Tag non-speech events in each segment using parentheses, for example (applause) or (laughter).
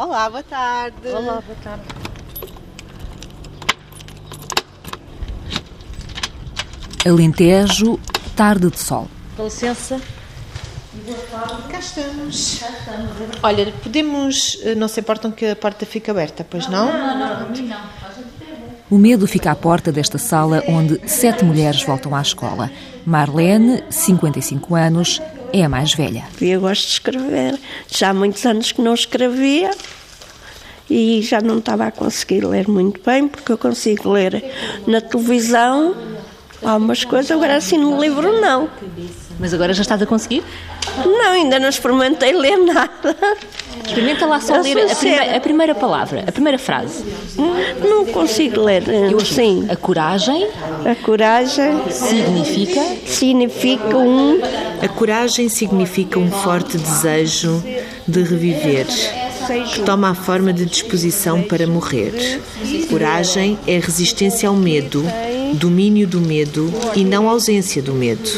Olá, boa tarde. Olá, boa tarde. Alentejo, tarde de sol. Com licença. Cá estamos. Olha, podemos. eh, Não se importam que a porta fique aberta, pois não? O medo fica à porta desta sala onde sete mulheres voltam à escola. Marlene, 55 anos, é a mais velha. Eu gosto de escrever. Já há muitos anos que não escrevia e já não estava a conseguir ler muito bem, porque eu consigo ler na televisão algumas coisas, agora assim no livro não. Mas agora já estás a conseguir? Não, ainda não experimentei ler nada. Experimenta lá só Eu ler a a primeira palavra, a primeira frase. Não consigo ler. Sim, A coragem a coragem significa significa um A coragem significa um forte desejo de reviver, que toma a forma de disposição para morrer. Coragem é resistência ao medo, domínio do medo e não ausência do medo.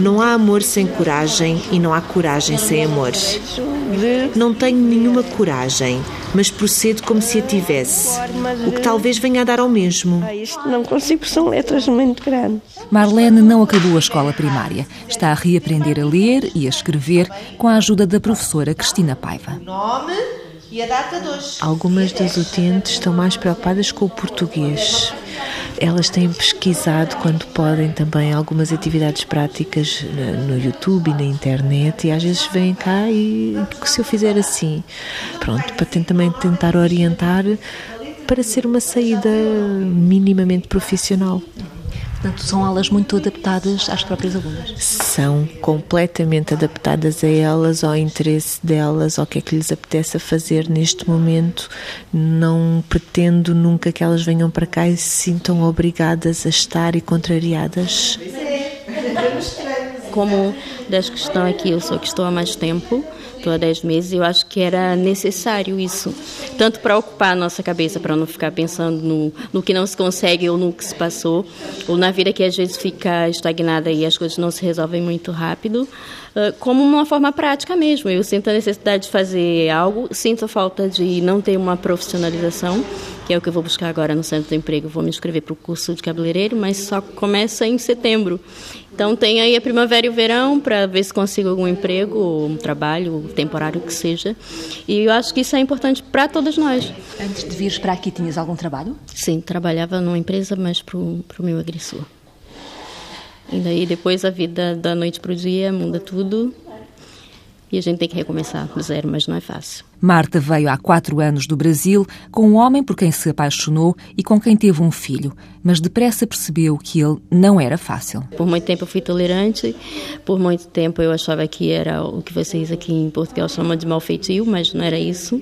Não há amor sem coragem e não há coragem sem amor. Não tenho nenhuma coragem, mas procedo como se a tivesse, o que talvez venha a dar ao mesmo. Ah, Isto não consigo, são letras muito grandes. Marlene não acabou a escola primária. Está a reaprender a ler e a escrever com a ajuda da professora Cristina Paiva. Nome e a data de hoje. Algumas das utentes estão mais preocupadas com o português. Elas têm pesquisado, quando podem, também algumas atividades práticas no YouTube e na internet, e às vezes vêm cá e se eu fizer assim, pronto, para também tentar orientar para ser uma saída minimamente profissional. Portanto, são aulas muito adaptadas às próprias alunas. São completamente adaptadas a elas, ao interesse delas, ao que é que lhes apetece a fazer neste momento. Não pretendo nunca que elas venham para cá e se sintam obrigadas a estar e contrariadas. Como das que estão aqui, eu sou que estou há mais tempo, estou há 10 meses, eu acho que era necessário isso. Tanto para ocupar a nossa cabeça, para não ficar pensando no, no que não se consegue ou no que se passou, ou na vida que às vezes fica estagnada e as coisas não se resolvem muito rápido, como uma forma prática mesmo. Eu sinto a necessidade de fazer algo, sinto a falta de não ter uma profissionalização, que é o que eu vou buscar agora no centro de emprego. Vou me inscrever para o curso de cabeleireiro, mas só começa em setembro. Então tem aí a primavera e o verão para ver se consigo algum emprego, ou um trabalho temporário que seja. E eu acho que isso é importante para todas nós. Antes de vires para aqui, tinhas algum trabalho? Sim, trabalhava numa empresa, mas para o meu agressor. E daí depois a vida da noite para o dia muda tudo. E a gente tem que recomeçar do zero, mas não é fácil. Marta veio há quatro anos do Brasil com um homem por quem se apaixonou e com quem teve um filho, mas depressa percebeu que ele não era fácil. Por muito tempo eu fui tolerante, por muito tempo eu achava que era o que vocês aqui em Portugal chamam de malfeitio, mas não era isso.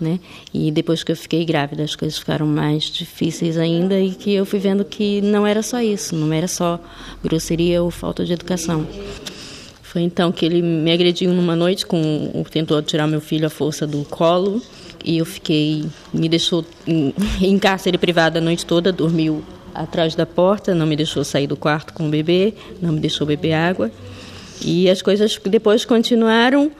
Né? E depois que eu fiquei grávida, as coisas ficaram mais difíceis ainda e que eu fui vendo que não era só isso, não era só grosseria ou falta de educação. Foi então que ele me agrediu numa noite, com tentou tirar meu filho à força do colo e eu fiquei, me deixou em, (laughs) em cárcere privado a noite toda, dormiu atrás da porta, não me deixou sair do quarto com o bebê, não me deixou beber água. E as coisas depois continuaram.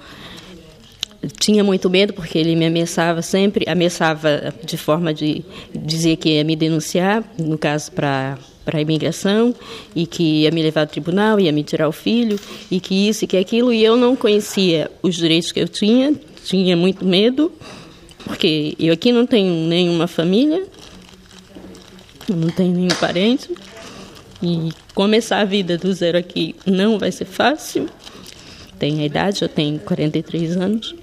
Tinha muito medo porque ele me ameaçava sempre, ameaçava de forma de dizer que ia me denunciar, no caso para para a imigração e que ia me levar ao tribunal, ia me tirar o filho e que isso e que aquilo e eu não conhecia os direitos que eu tinha, tinha muito medo porque eu aqui não tenho nenhuma família, não tenho nenhum parente e começar a vida do zero aqui não vai ser fácil. Tenho a idade, eu tenho 43 anos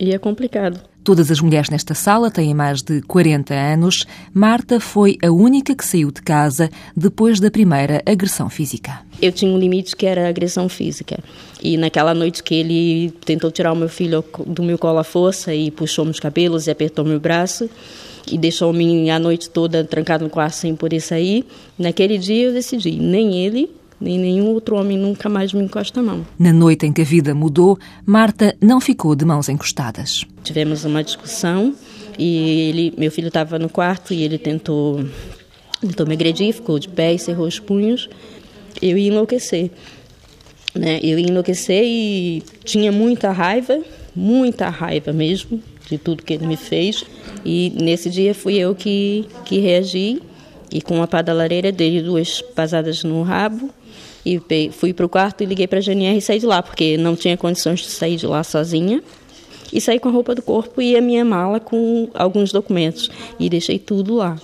e é complicado. Todas as mulheres nesta sala têm mais de 40 anos. Marta foi a única que saiu de casa depois da primeira agressão física. Eu tinha um limite que era agressão física. E naquela noite que ele tentou tirar o meu filho do meu colo à força e puxou meus cabelos e apertou meu braço e deixou-me a noite toda trancado no quarto sem poder sair, naquele dia eu decidi, nem ele, nem nenhum outro homem nunca mais me encosta a mão. Na noite em que a vida mudou, Marta não ficou de mãos encostadas. Tivemos uma discussão e ele, meu filho estava no quarto e ele tentou, tentou me agredir, ficou de pé e cerrou os punhos. Eu ia enlouquecer. Né? Eu ia enlouquecer e tinha muita raiva, muita raiva mesmo. de tudo que ele me fez. E nesse dia fui eu que, que reagi e com da lareira dei duas pasadas no rabo e fui para o quarto e liguei para a GNR e saí de lá, porque não tinha condições de sair de lá sozinha. E saí com a roupa do corpo e a minha mala com alguns documentos. E deixei tudo lá.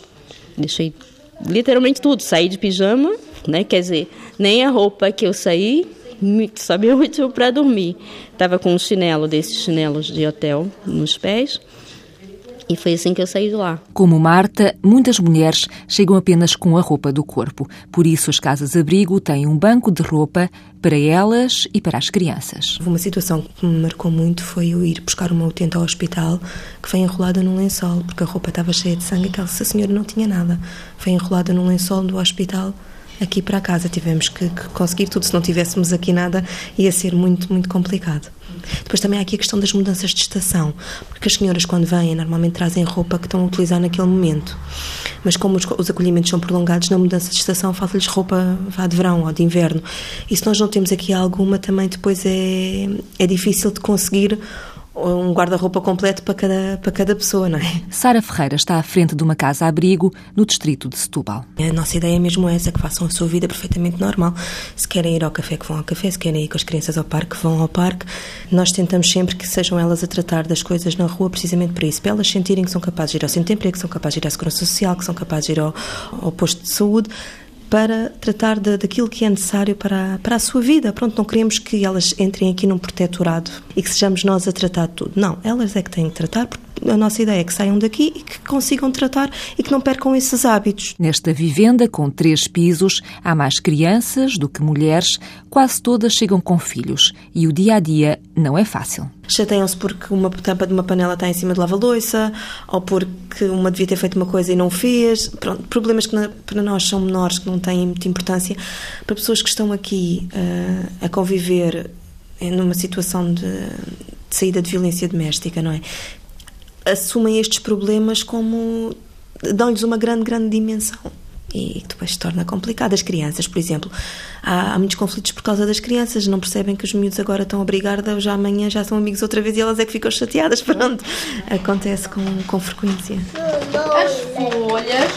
Deixei literalmente tudo. Saí de pijama, né? Quer dizer, nem a roupa que eu saí sabia (laughs) muito para dormir. Tava com um chinelo desses chinelos de hotel nos pés e foi assim que eu saí de lá. Como Marta, muitas mulheres chegam apenas com a roupa do corpo. Por isso, as casas-abrigo têm um banco de roupa para elas e para as crianças. Uma situação que me marcou muito foi eu ir buscar uma utente ao hospital que foi enrolada num lençol, porque a roupa estava cheia de sangue e aquela senhora não tinha nada. Foi enrolada num lençol do hospital aqui para casa. Tivemos que, que, conseguir tudo. Se não tivéssemos aqui nada, ia ser muito, muito complicado. Depois também há aqui a questão das mudanças de estação, porque as senhoras, quando vêm, normalmente trazem roupa que estão a utilizar naquele momento. Mas como os, os acolhimentos são prolongados, na mudança de estação falta-lhes roupa vá de verão ou de inverno. E se nós não temos aqui alguma, também depois é, é difícil de conseguir um guarda-roupa completo para cada, para cada pessoa, não é? Sara Ferreira está à frente de uma casa-abrigo no distrito de Setúbal. A nossa ideia é mesmo essa, que façam a sua vida perfeitamente normal. Se querem ir ao café, que vão ao café. Se querem ir com as crianças ao parque, que vão ao parque. Nós tentamos sempre que sejam elas a tratar das coisas na rua precisamente para isso, para elas sentirem que são capazes de ir ao centro de emprego, que são capazes de ir à segurança social, que são capazes de ir ao, ao posto de saúde para tratar de, daquilo que é necessário para, para a sua vida. Pronto, não queremos que elas entrem aqui num protetorado e que sejamos nós a tratar de tudo. Não, elas é que têm que tratar, porque a nossa ideia é que saiam daqui e que consigam tratar e que não percam esses hábitos. Nesta vivenda, com três pisos, há mais crianças do que mulheres, quase todas chegam com filhos e o dia a dia não é fácil. Chateiam-se porque uma tampa de uma panela está em cima de lava-loiça ou porque uma devia ter feito uma coisa e não fez. Pronto, problemas que para nós são menores, que não têm muita importância. Para pessoas que estão aqui uh, a conviver numa situação de, de saída de violência doméstica, não é? Assumem estes problemas como dão-lhes uma grande, grande dimensão. E depois se torna complicado. As crianças, por exemplo, há, há, muitos conflitos por causa das crianças, não percebem que os miúdos agora estão a brigar, já amanhã já são amigos outra vez e elas é que ficam chateadas. Pronto, acontece com, com frequência. As folhas,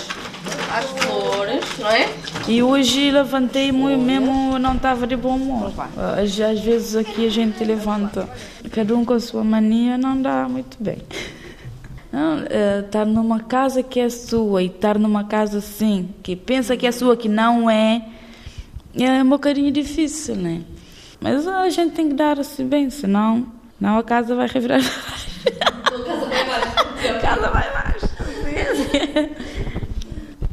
as flores, não é? E hoje levantei muito mesmo, não estava de bom humor. Às, às vezes aqui a gente levanta, cada um com a sua mania, não dá muito bem. Não, uh, estar numa casa que é sua e estar numa casa assim, que pensa que é sua, que não é, é um bocadinho difícil, né? Mas a gente tem que dar assim bem, senão não a casa vai revirar. a casa vai mais. a casa vai mais.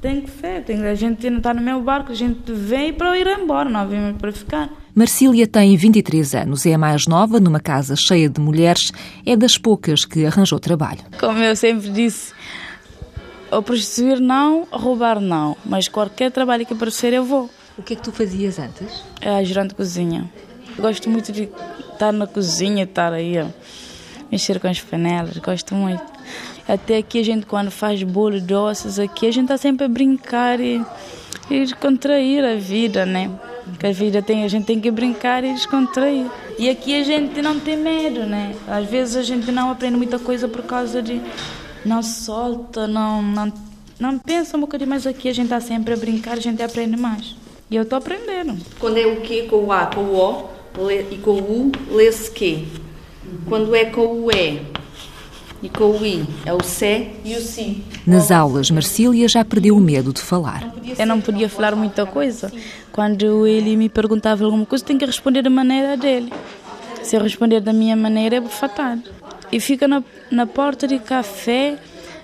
tem que ser, tem, a gente não está no meu barco, a gente vem para ir embora, não vem para ficar. Marcília tem 23 anos, é a mais nova numa casa cheia de mulheres, é das poucas que arranjou trabalho. Como eu sempre disse, ou prostituir não, roubar não, mas qualquer trabalho que aparecer eu vou. O que é que tu fazias antes? É ajudante cozinha. Gosto muito de estar na cozinha, estar aí a mexer com as panelas, gosto muito. Até aqui a gente quando faz bolo doces aqui, a gente está sempre a brincar e, e contrair a vida, né? Que a vida tem, a gente tem que brincar e descontrair. E aqui a gente não tem medo, né? Às vezes a gente não aprende muita coisa por causa de não solta, não não, não pensa um bocadinho, mas aqui a gente está sempre a brincar, a gente aprende mais. E eu estou aprendendo. Quando é o que com o A, com o O e com o U, lê-se que. Quando é com o E é o C e o Si. Nas aulas, Marcília já perdeu o medo de falar. Eu não podia falar muita coisa. Quando ele me perguntava alguma coisa, tenho que responder da maneira dele. Se eu responder da minha maneira, é bufatado. E fica na, na porta de café,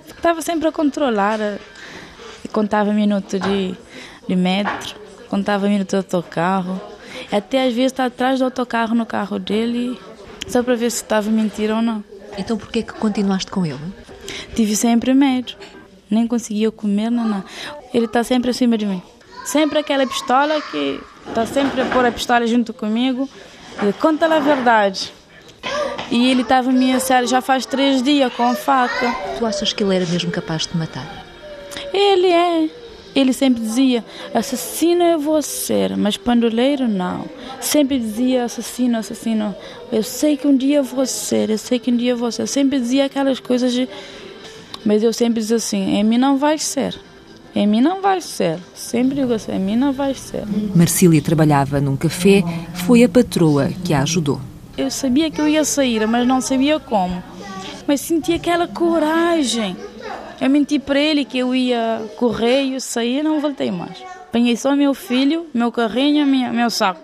estava sempre a controlar. Contava minutos de, de metro, contava minutos de autocarro. Até às vezes está atrás do autocarro no carro dele, só para ver se estava mentira ou não. Então por que continuaste com ele? Tive sempre medo. Nem conseguia comer, não. Ele está sempre acima de mim. Sempre aquela pistola que está sempre a pôr a pistola junto comigo. Ele conta a verdade. E ele estava me ameaçar já faz três dias com a faca. Tu achas que ele era mesmo capaz de te matar? Ele é. Ele sempre dizia: assassino eu vou ser, mas pandoleiro não. Sempre dizia: assassino, assassino. Eu sei que um dia vou ser, eu sei que um dia vou ser. Sempre dizia aquelas coisas, de... mas eu sempre dizia assim: em mim não vai ser. Em mim não vai ser. Sempre digo assim: em mim não vai ser. Marcília trabalhava num café, foi a patroa que a ajudou. Eu sabia que eu ia sair, mas não sabia como. Mas sentia aquela coragem eu menti para ele que eu ia correio, sair, não voltei mais. Apanhei só meu filho, meu carrinho, minha, meu saco.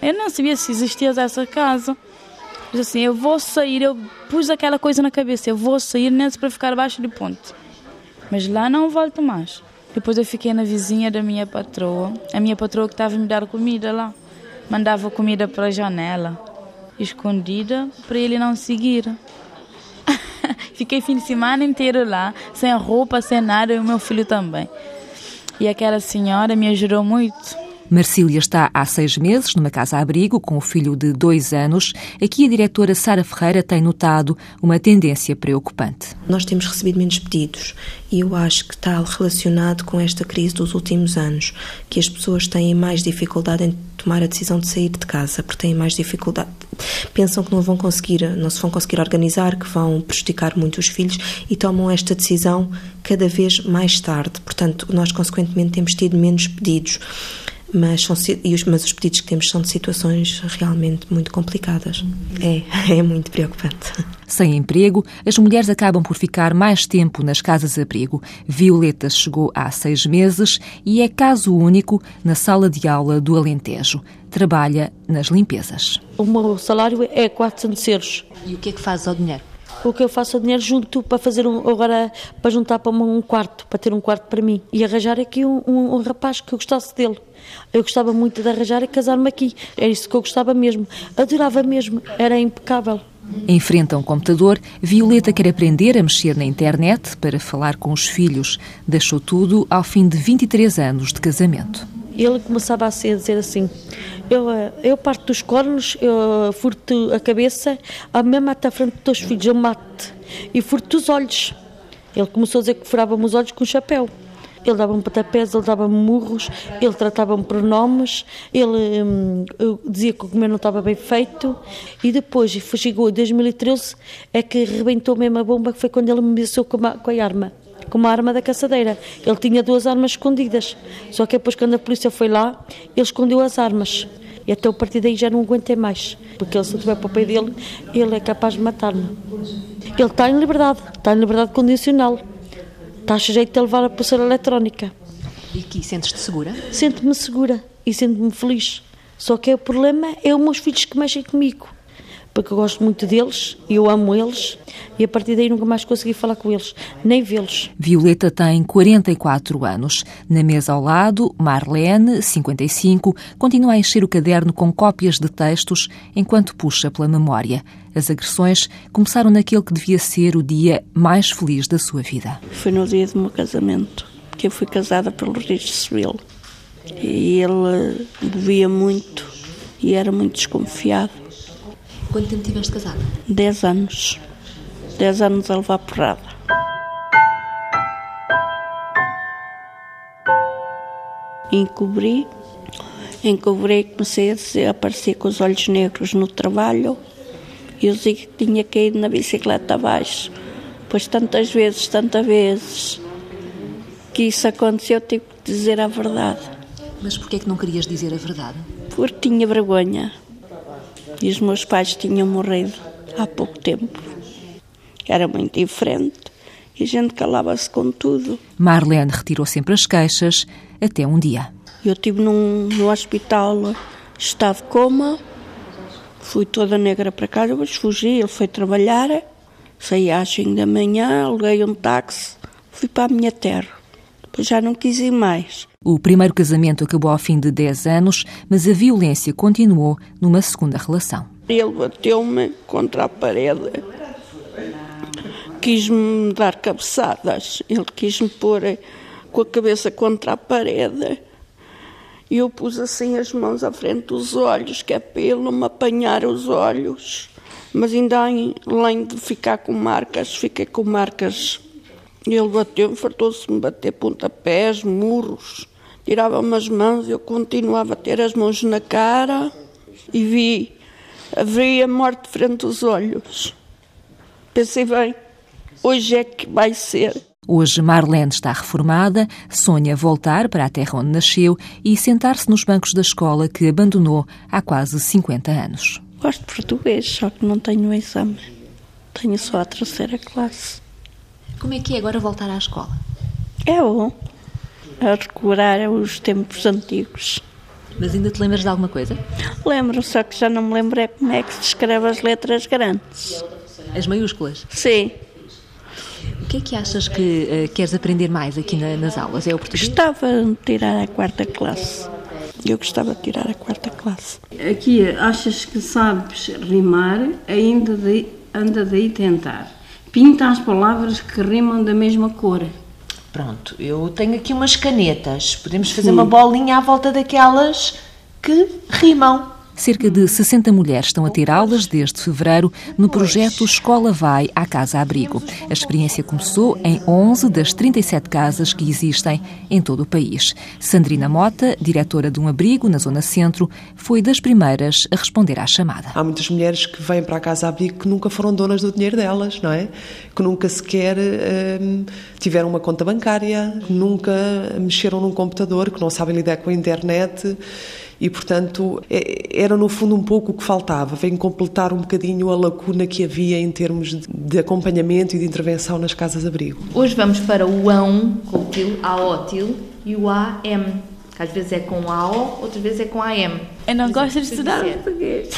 Eu não sabia se existia essa casa. Disse assim, eu vou sair, eu pus aquela coisa na cabeça, eu vou sair nesse para ficar abaixo de ponte. Mas lá não volto mais. Depois eu fiquei na vizinha da minha patroa, a minha patroa que estava a me dar comida lá. Mandava comida para a janela, escondida, para ele não seguir. (laughs) Fiquei fim de semana inteiro lá, sem roupa, sem nada, e o meu filho também. E aquela senhora me ajudou muito. Marcília está há seis meses numa casa-abrigo com o filho de dois anos. Aqui a diretora Sara Ferreira tem notado uma tendência preocupante. Nós temos recebido menos pedidos e eu acho que está relacionado com esta crise dos últimos anos, que as pessoas têm mais dificuldade em tomar a decisão de sair de casa, porque têm mais dificuldade. Pensam que não vão conseguir, não se vão conseguir organizar, que vão prejudicar muito os filhos e tomam esta decisão cada vez mais tarde. Portanto, nós consequentemente temos tido menos pedidos mas, são, mas os pedidos que temos são de situações realmente muito complicadas. É, (laughs) é muito preocupante. Sem emprego, as mulheres acabam por ficar mais tempo nas casas-abrigo. Violeta chegou há seis meses e é caso único na sala de aula do Alentejo. Trabalha nas limpezas. O meu salário é 400 euros. E o que é que faz ao dinheiro? O que eu faço o dinheiro junto para fazer um, agora para juntar para um quarto, para ter um quarto para mim e arranjar aqui um, um, um rapaz que eu gostasse dele. Eu gostava muito de arranjar e casar-me aqui. É isso que eu gostava mesmo. Adorava mesmo. Era impecável. Em frente a um computador, Violeta quer aprender a mexer na internet para falar com os filhos. Deixou tudo ao fim de 23 anos de casamento. Ele começava a dizer assim: eu, eh, eu parto dos cornos, eu furto a cabeça, a mesma até a frente dos teus filhos, eu mato. E furto os olhos. Ele começou a dizer que furava-me os olhos com o chapéu. Ele dava-me patapés, ele dava-me murros, ele tratava-me por nomes, ele hum, dizia que o comer não estava bem feito. E depois, chegou em 2013, é que rebentou mesmo a bomba, que foi quando ele me ameaçou com com a arma com uma arma da caçadeira. Ele tinha duas armas escondidas. Só que depois, quando a polícia foi lá, ele escondeu as armas. E até o partir daí já não aguentei mais. Porque ele, se eu estiver para o pé dele, ele é capaz de matar-me. Ele está em liberdade, está em liberdade condicional. Está sujeito a levar a pulseira eletrónica. E aqui sentes-te segura? Sinto-me segura e sinto-me feliz. Só que o problema é os meus filhos que mexem comigo. Porque eu gosto muito deles, e eu amo eles, e a partir daí nunca mais consegui falar com eles, nem vê-los. Violeta tem 44 anos. Na mesa ao lado, Marlene, 55, continua a encher o caderno com cópias de textos enquanto puxa pela memória. As agressões começaram naquele que devia ser o dia mais feliz da sua vida. Foi no dia do meu casamento, que eu fui casada pelo registro civil. E ele bebia muito e era muito desconfiado. Quanto tempo tiveste casada? Dez anos. Dez anos a levar porrada. Encobri, encobri e comecei a, dizer, aparecer com os olhos negros no trabalho. E eu dizia que tinha caído na bicicleta abaixo. Pois tantas vezes, tantas vezes que isso aconteceu, tive que dizer a verdade. Mas porquê é que não querias dizer a verdade? Porque tinha vergonha. E os meus pais tinham morrido há pouco tempo era muito diferente e a gente calava-se com tudo. Marlene retirou sempre as queixas, até um dia. Eu estive num, no hospital, estava de coma, fui toda negra para casa, depois fugi, ele foi trabalhar, saí às 5 da manhã, aluguei um táxi, fui para a minha terra. Já não quis ir mais. O primeiro casamento acabou ao fim de 10 anos, mas a violência continuou numa segunda relação. Ele bateu-me contra a parede quis-me dar cabeçadas, ele quis-me pôr com a cabeça contra a parede. E eu pus assim as mãos à frente dos olhos, que é para ele não me apanhar os olhos. Mas ainda além de ficar com marcas, fiquei com marcas Ele bateu, fartou-se de me bater pontapés, murros, tirava-me as mãos, eu continuava a ter as mãos na cara e vi, vi a morte frente aos olhos. Pensei bem, hoje é que vai ser. Hoje Marlene está reformada, sonha voltar para a terra onde nasceu e sentar-se nos bancos da escola que abandonou há quase 50 anos. Gosto de português, só que não tenho exame. Tenho só a terceira classe. Como é que é agora voltar à escola? É bom. A recuperar os tempos antigos. Mas ainda te lembras de alguma coisa? Lembro, só que já não me lembro é como é que se escreve as letras grandes. As maiúsculas? Sim. O que é que achas que uh, queres aprender mais aqui na, nas aulas? É o português? Gostava de tirar a quarta classe. Eu gostava de tirar a quarta classe. Aqui achas que sabes rimar, ainda de, anda daí tentar. Pinta as palavras que rimam da mesma cor. Pronto, eu tenho aqui umas canetas. Podemos fazer Sim. uma bolinha à volta daquelas que rimam. Cerca de 60 mulheres estão a ter aulas desde fevereiro no projeto Escola Vai à Casa Abrigo. A experiência começou em 11 das 37 casas que existem em todo o país. Sandrina Mota, diretora de um abrigo na Zona Centro, foi das primeiras a responder à chamada. Há muitas mulheres que vêm para a Casa Abrigo que nunca foram donas do dinheiro delas, não é? Que nunca sequer hum, tiveram uma conta bancária, que nunca mexeram num computador, que não sabem lidar com a internet e, portanto, é, era no fundo um pouco o que faltava, vem completar um bocadinho a lacuna que havia em termos de acompanhamento e de intervenção nas casas-abrigo. Hoje vamos para o AON, com o til, AOTIL, e o AM, que às vezes é com AO, outras vezes é com AM. Eu não gosto de estudar português.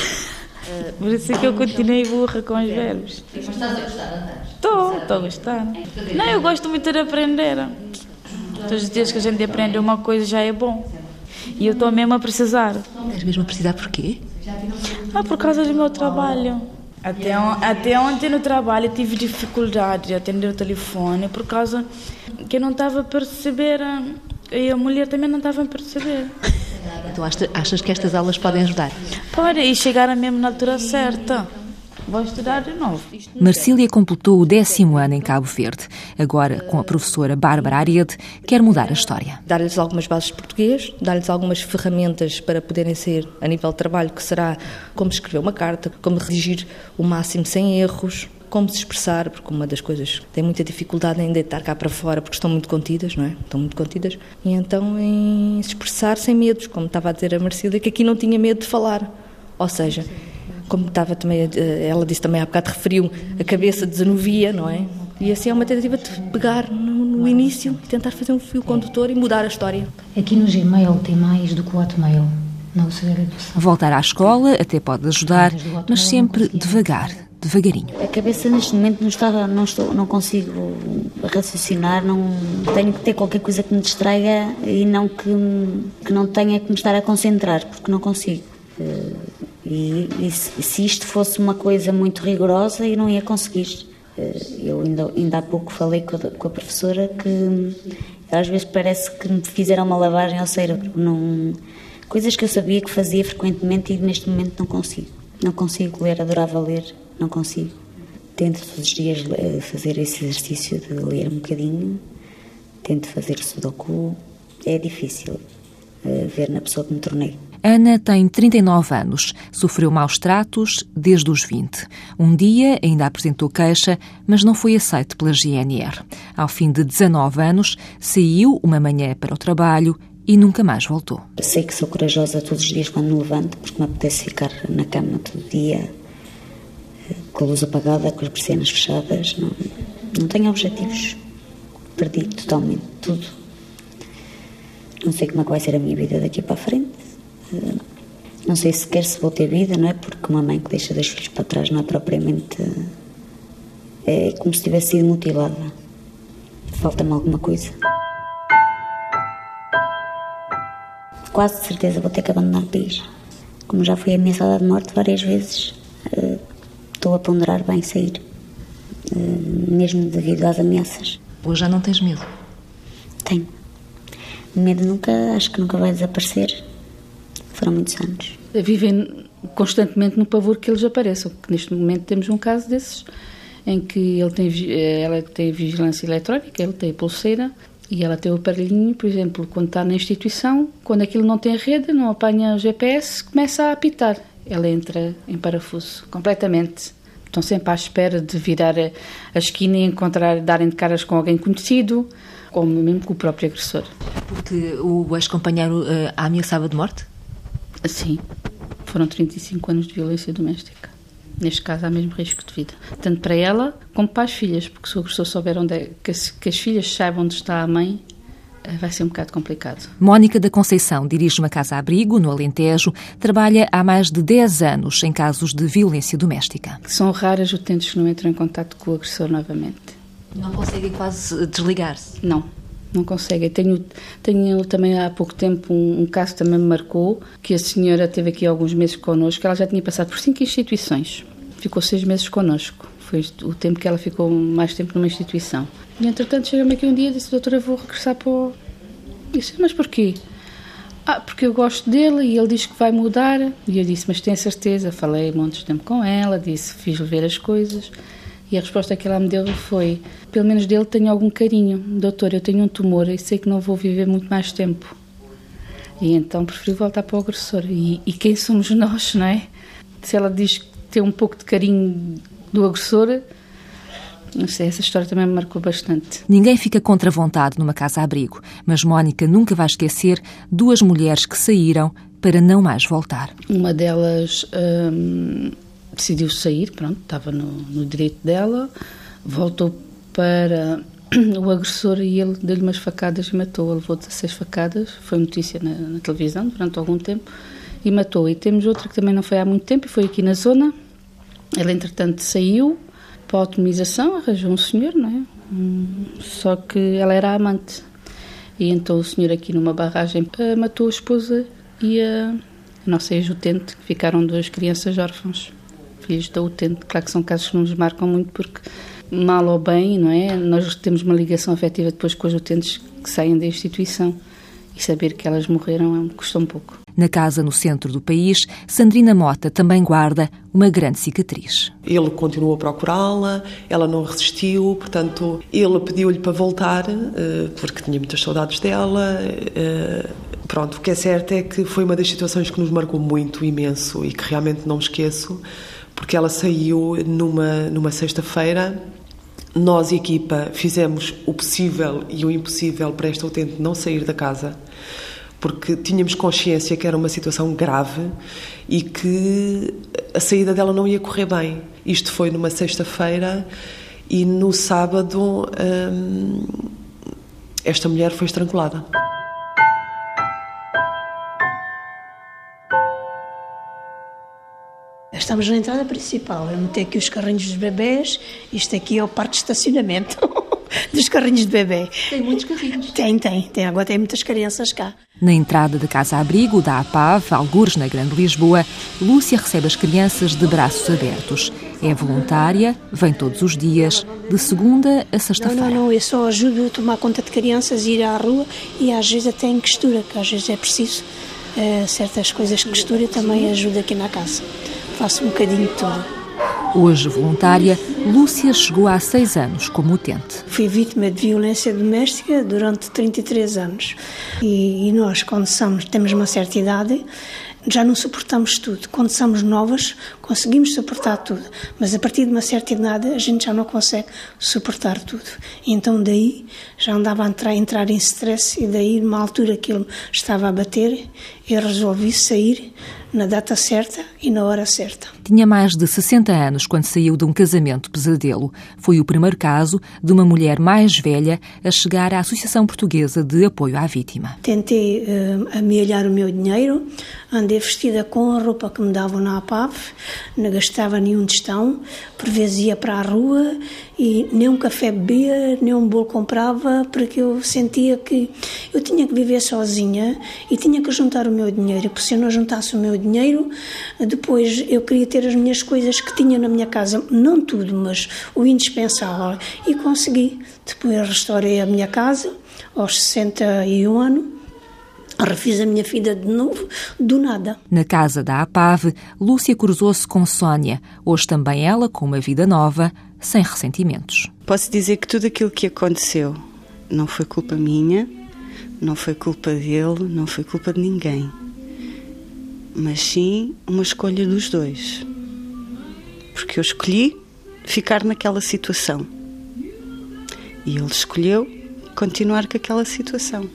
Uh, Por isso é que eu continuei burra com os verbos. Mas estás a gostar, não estás? Estou, estou a gostar. Não, eu gosto muito de aprender. Todos os dias que a gente aprende uma coisa já é bom. E eu estou mesmo a precisar. Estás mesmo a precisar porquê? Ah, por causa do meu trabalho. Até, até ontem no trabalho tive dificuldade de atender o telefone por causa que eu não estava a perceber e a mulher também não estava a perceber. Então achas que estas aulas podem ajudar? Pode, e chegaram mesmo na altura certa. Vou estudar de novo. Marcília completou o décimo ano em Cabo Verde. Agora, com a professora Bárbara Ariete, quer mudar a história. Dar-lhes algumas bases de português, dar-lhes algumas ferramentas para poderem ser, a nível de trabalho, que será como escrever uma carta, como redigir o máximo sem erros, como se expressar, porque uma das coisas tem muita dificuldade em deitar cá para fora, porque estão muito contidas, não é? Estão muito contidas. E então em se expressar sem medos, como estava a dizer a Marcília, que aqui não tinha medo de falar. Ou seja, como estava também, ela disse também há bocado, referiu, a cabeça desanuvia, não é? E assim é uma tentativa de pegar no, no início e tentar fazer um fio condutor e mudar a história. Aqui no Gmail tem mais do que o Hotmail. Não sei Voltar à escola até pode ajudar, mas sempre devagar, devagarinho. A cabeça neste momento não está, não estou, não consigo raciocinar, não tenho que ter qualquer coisa que me distraiga e não que, que não tenha que me estar a concentrar, porque não consigo. Eh, e, e se isto fosse uma coisa muito rigorosa, eu não ia conseguir. Eh, eu ainda, ainda há pouco falei com a, com a professora que às vezes parece que me fizeram uma lavagem ao cérebro. Coisas que eu sabia que fazia frequentemente e neste momento não consigo. Não consigo ler, adorava ler, não consigo. Tento todos os dias eh, fazer esse exercício de ler um bocadinho, tento fazer sudoku. É difícil uh, ver na pessoa que me tornei. Ana tem 39 anos, sofreu maus tratos desde os 20. Um dia ainda apresentou queixa, mas não foi aceito pela GNR. Ao fim de 19 anos, saiu uma manhã para o trabalho e nunca mais voltou. Sei que sou corajosa todos os dias quando me levanto, porque me apetece ficar na cama todo dia, com a luz apagada, com as persianas fechadas. Não, não tenho objetivos. Perdi totalmente tudo. Não sei como é que vai ser a minha vida daqui para a frente. Não sei sequer se vou ter vida, não é? Porque uma mãe que deixa dois filhos para trás não é propriamente. É como se tivesse sido mutilada. Falta-me alguma coisa. Quase de certeza vou ter que abandonar o país. Como já fui ameaçada de morte várias vezes, eh, estou a ponderar bem sair. Eh, mesmo devido às ameaças. Hoje já não tens medo? Tenho. Medo nunca, acho que nunca vai desaparecer foram muitos anos. Vivem constantemente no pavor que eles apareçam, que neste momento temos um caso desses em que ele tem, eh, ela tem vigilância eletrónica, ele tem pulseira e ela tem o aparelhinho, por exemplo, quando está na instituição, quando aquilo não tem rede, não apanha o GPS, começa a apitar. Ela entra em parafuso completamente. Estão sempre à espera de virar a esquina e encontrar, darem de caras com alguém conhecido, ou mesmo com o próprio agressor. Porque o ex-companheiro uh, a ameaçava de morte? Sim. Foram 35 anos de violência doméstica. Neste caso, há mesmo risco de vida. Tanto para ela como para as filhas, porque se o agressor souber onde é, que, as, que as filhas saibam onde está a mãe, eh, vai ser um bocado complicado. Mónica da Conceição dirige uma casa-abrigo no Alentejo, trabalha há mais de 10 anos em casos de violência doméstica. São raras utentes que não entram em contato com o agressor novamente. Não conseguem quase desligar-se? Não, não conseguem. Tenho, tenho também há pouco tempo um, um, caso que também me marcou, que a senhora teve aqui alguns meses connosco, ela já tinha passado por cinco instituições, ficou seis meses connosco. Foi o tempo que ela ficou mais tempo numa instituição. E entretanto chega-me aqui um dia e disse, doutora, vou regressar para o... Disse, mas porquê? Ah, porque eu gosto dele e ele diz que vai mudar. E eu disse, mas tem certeza? Falei um monte de tempo com ela, disse, fiz-lhe ver as coisas. E a resposta que ela me deu foi, pelo menos dele tenho algum carinho. Doutor, eu tenho um tumor e sei que não vou viver muito mais tempo. E então preferi voltar para o agressor. E, e quem somos nós, não é? Se ela diz que tem um pouco de carinho do agressor, não sei, essa história também me marcou bastante. Ninguém fica contra a vontade numa casa-abrigo, mas Mónica nunca vai esquecer duas mulheres que saíram para não mais voltar. Uma delas hum, decidiu sair, pronto, estava no, no direito dela, voltou para (clears throat) o agressor e ele deu-lhe umas facadas e matou. Ele levou 16 facadas, foi notícia na, na, televisão durante algum tempo e matou. E temos outra que também não foi há muito tempo e foi aqui na zona. Ela, entretanto, saiu para a autonomização, arranjou um senhor, não é? Hum, só que ela era amante. E então o senhor aqui numa barragem eh, matou a esposa e a, a nossa ex-utente, ficaram duas crianças órfãos, filhos da utente. Claro que são casos que nos marcam muito porque, mal ou bem, não é? Nós temos uma ligação afetiva depois com as utentes que saem da instituição e saber que elas morreram é custa um pouco. Na casa no centro do país, Sandrina Mota também guarda uma grande cicatriz. Ele continuou a procurá-la, ela não resistiu, portanto, ele pediu-lhe para voltar, eh, porque tinha muitas saudades dela. Eh, pronto, o que é certo é que foi uma das situações que nos marcou muito, imenso, e que realmente não me esqueço, porque ela saiu numa, numa sexta-feira nós, equipa, fizemos o possível e o impossível para esta utente não sair da casa porque tínhamos consciência que era uma situação grave e que a saída dela não ia correr bem. Isto foi numa sexta-feira e no sábado hum, esta mulher foi estrangulada. Estamos na entrada principal. Eu meti aqui os carrinhos dos bebés. Isto aqui é o parque de estacionamento (laughs) dos carrinhos de bebê. Tem muitos carrinhos. Tem, tem. tem agora tem muitas crianças cá. Na entrada da casa-abrigo da APAV, algures na Grande Lisboa, Lúcia recebe as crianças de braços abertos. É voluntária, vem todos os dias, de segunda a sexta-feira. Não, não, não, eu só ajudo a tomar conta de crianças, ir à rua e às vezes até em costura, que às vezes é preciso uh, certas coisas de costura, também ajudo aqui na casa. Faço um bocadinho de tudo. Hoje voluntária, Lúcia chegou há seis anos como utente. Fui vítima de violência doméstica durante 33 anos. E, e nós, quando somos, temos uma certa idade, já não suportamos tudo. Quando somos novas, conseguimos suportar tudo, mas a partir de uma certa idade a gente já não consegue suportar tudo. Então daí já andava a entrar, entrar em stress e daí numa altura que ele estava a bater, eu resolvi sair na data certa e na hora certa. Tinha mais de 60 anos quando saiu de um casamento pesadelo. Foi o primeiro caso de uma mulher mais velha a chegar à Associação Portuguesa de Apoio à Vítima. Tentei uh, amealhar o meu dinheiro, andei vestida com a roupa que me davam na APAV, não gastava nenhum tostão, por vezes ia para a rua e nem um café bebia, nem um bolo comprava, porque eu sentia que eu tinha que viver sozinha e tinha que juntar o meu dinheiro, porque se eu não juntasse o meu dinheiro, depois eu queria ter as minhas coisas que tinha na minha casa, não tudo, mas o indispensável, e consegui. Depois restaurei a minha casa aos 61 anos Refiz a minha vida de novo, do nada. Na casa da APAV, Lúcia cruzou-se com Sónia. Hoje também ela, com uma vida nova, sem ressentimentos. Posso dizer que tudo aquilo que aconteceu não foi culpa minha, não foi culpa dele, não foi culpa de ninguém. Mas sim uma escolha dos dois. Porque eu escolhi ficar naquela situação. E ele escolheu continuar com aquela situação.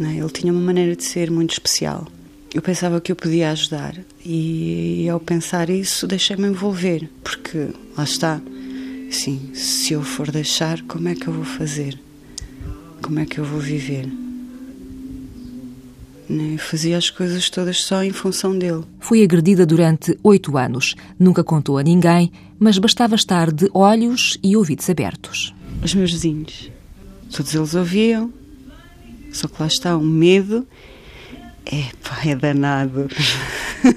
É? Ele tinha uma maneira de ser muito especial. Eu pensava que eu podia ajudar e ao pensar isso deixei-me envolver, porque lá está, sim, se eu for deixar, como é que eu vou fazer? Como é que eu vou viver? Eu fazia as coisas todas só em função dele. Foi agredida durante oito anos. Nunca contou a ninguém, mas bastava estar de olhos e ouvidos abertos. Os meus vizinhos, todos eles ouviam, só que lá está o medo. É, pá, é danado.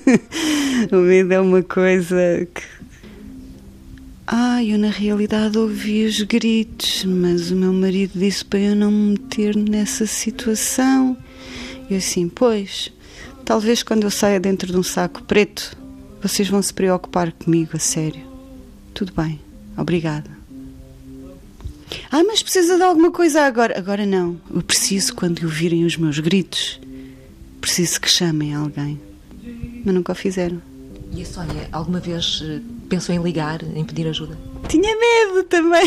(laughs) o medo é uma coisa que. Ah, eu na realidade ouvi os gritos, mas o meu marido disse para eu não me meter nessa situação. E assim, pois, talvez quando eu saia dentro de um saco preto, vocês vão se preocupar comigo a sério. Tudo bem, obrigada. Ah, mas precisa de alguma coisa agora. Agora não. Eu preciso quando ouvirem os meus gritos. Preciso que chamem alguém. Mas nunca o fizeram. E a Sónia, alguma vez eh, pensou em ligar, em pedir ajuda? Tinha medo também.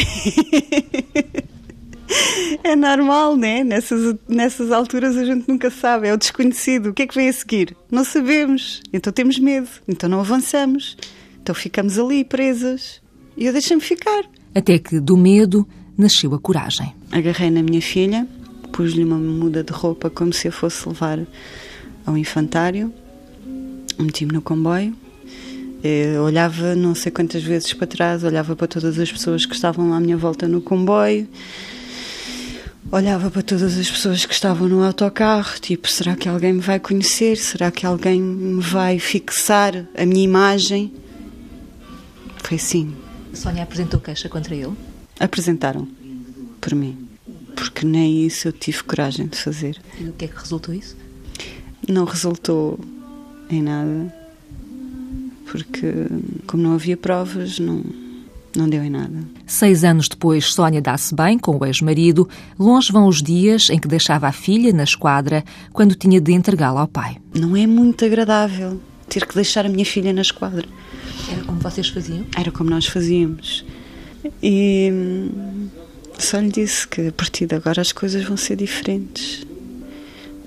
É normal, né? Nessas, nessas alturas a gente nunca sabe, é o desconhecido. O que é que vem a seguir? Não sabemos. Então temos medo, então não avançamos. Então ficamos ali presas. E eu deixei-me ficar. Até que do medo nasceu a coragem. Agarrei na minha filha, pus-lhe uma muda de roupa como se a fosse levar ao infantário, meti-me no comboio, eu olhava não sei quantas vezes para trás, olhava para todas as pessoas que estavam à minha volta no comboio, olhava para todas as pessoas que estavam no autocarro, tipo, será que alguém me vai conhecer? Será que alguém me vai fixar a minha imagem? Foi assim. A Sónia apresentou queixa contra ele? apresentaram por mim. Porque nem isso eu tive coragem de fazer. E o que é que resultou isso? Não resultou em nada. Porque, como não havia provas, não, não deu em nada. Seis anos depois, Sónia dá-se bem com o ex-marido. Longe vão os dias em que deixava a filha na esquadra quando tinha de entregá-la ao pai. Não é muito agradável ter que deixar a minha filha na esquadra. Era como vocês faziam? Era como nós fazíamos. E só lhe disse que a partir de agora as coisas vão ser diferentes.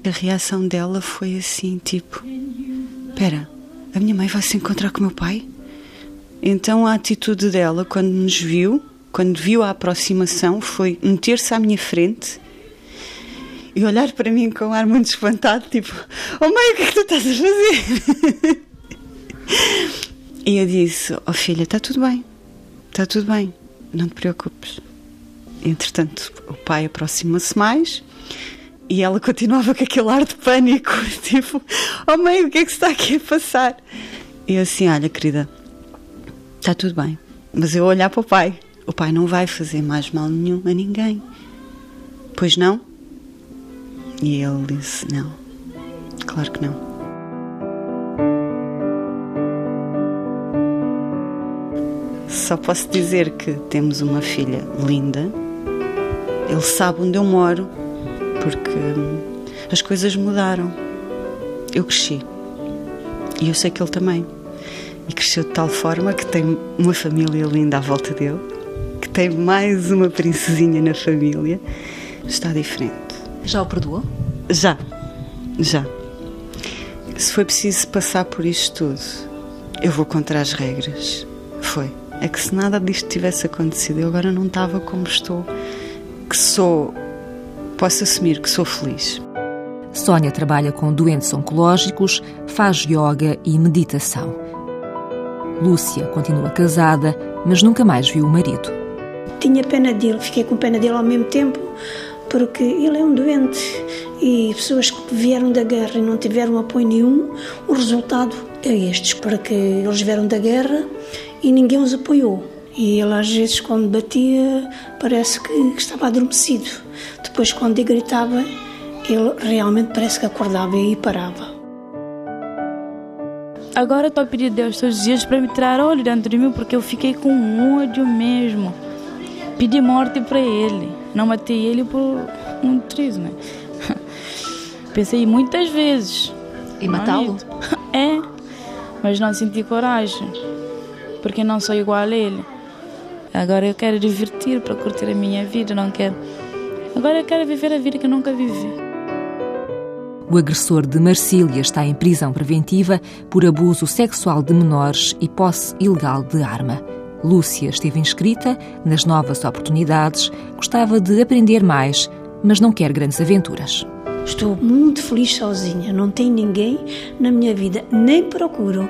A reação dela foi assim, tipo: Espera, a minha mãe vai se encontrar com o meu pai? Então a atitude dela, quando nos viu, quando viu a aproximação, foi meter-se à minha frente e olhar para mim com um ar muito espantado, tipo: Oh mãe, o que é que tu estás a fazer? e eu disse: Oh filha, está tudo bem, está tudo bem não te preocupes. Entretanto, o pai aproxima-se mais e ela continuava com aquele ar de pânico, (laughs) tipo, oh mãe, o que é que está aqui a passar? E eu assim, olha, querida, está tudo bem, mas eu olhar para o pai, o pai não vai fazer mais mal nenhum a ninguém. Pois não? E ele disse, não, claro que não. Só posso dizer que temos uma filha linda. Ele sabe onde eu moro, porque hum, as coisas mudaram. Eu cresci. E eu sei que ele também. E cresceu de tal forma que tem uma família linda à volta dele, que tem mais uma princesinha na família. Está diferente. Já o perdoou? Já, já. Se foi preciso passar por isto tudo, eu vou contra as regras. Foi é que se nada disto tivesse acontecido, eu agora não estava como estou, que sou, posso assumir que sou feliz. Sónia trabalha com doentes oncológicos, faz yoga e meditação. Lúcia continua casada, mas nunca mais viu o marido. Tinha pena dele, fiquei com pena dele ao mesmo tempo, porque ele é um doente e pessoas que vieram da guerra e não tiveram apoio nenhum, o resultado é estes, porque eles vieram da guerra e ninguém os apoiou. E ele às vezes quando batia parece que estava adormecido. Depois quando ele gritava, ele realmente parece que acordava e parava. Agora estou a pedir a Deus todos os dias para me tirar olho dentro de mim, porque eu fiquei com ódio mesmo. Pedi morte para ele. Não matei ele por um triz, né? (laughs) Pensei muitas vezes. E matá-lo? (laughs) É, mas não senti coragem, porque não sou igual a ele. Agora eu quero divertir para curtir a minha vida, não quero. Agora eu quero viver a vida que eu nunca vivi. O agressor de Marcília está em prisão preventiva por abuso sexual de menores e posse ilegal de arma. Lúcia esteve inscrita nas novas oportunidades, gostava de aprender mais, mas não quer grandes aventuras. Estou muito feliz sozinha, não tenho ninguém na minha vida, nem procuro.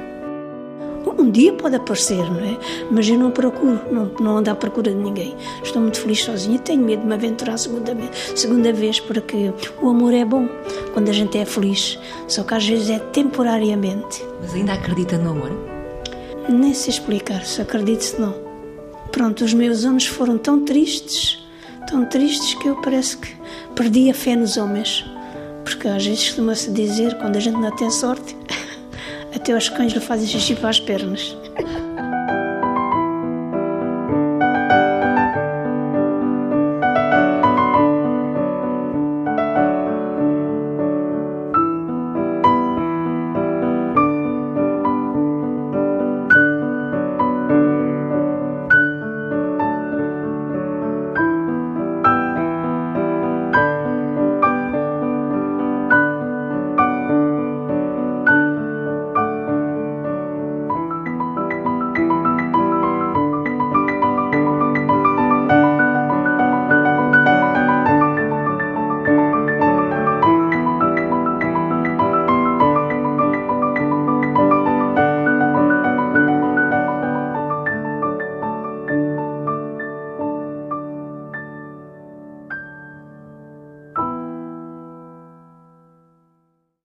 Um dia pode aparecer, não é? Mas eu não procuro, não, não ando à procura de ninguém. Estou muito feliz sozinha, tenho medo de me aventurar segunda vez, segunda vez, porque o amor é bom quando a gente é feliz, só que às vezes é temporariamente. Mas ainda acredita no amor? Nem sei explicar, se acredito se não. Pronto, os meus anos foram tão tristes, tão tristes que eu parece que perdi a fé nos homens. Porque às vezes costuma-se dizer, quando a gente não tem sorte, até os cães lhe fazem xixi para as pernas.